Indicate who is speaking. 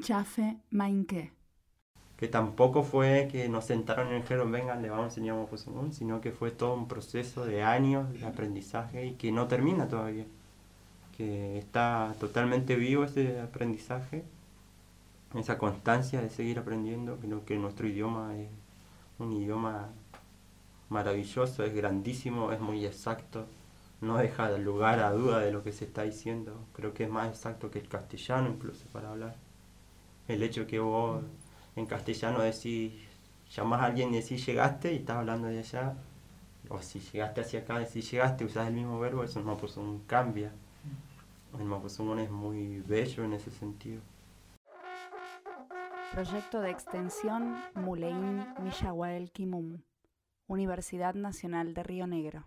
Speaker 1: Chafe Mainke.
Speaker 2: Que tampoco fue que nos sentaron y dijeron, vengan, le vamos a enseñar Mapuzungún, sino que fue todo un proceso de años de aprendizaje y que no termina todavía. Que está totalmente vivo ese aprendizaje, esa constancia de seguir aprendiendo. Creo que nuestro idioma es un idioma maravilloso, es grandísimo, es muy exacto, no deja lugar a duda de lo que se está diciendo. Creo que es más exacto que el castellano incluso para hablar. El hecho que vos en castellano decís, llamás a alguien y decís llegaste y estás hablando de allá, o si llegaste hacia acá, decís llegaste, usás el mismo verbo, eso en Mapuzungún cambia. El Mapuzungún es muy bello en ese sentido.
Speaker 1: Proyecto de extensión Muleín Millahuel Kimum, Universidad Nacional de Río Negro.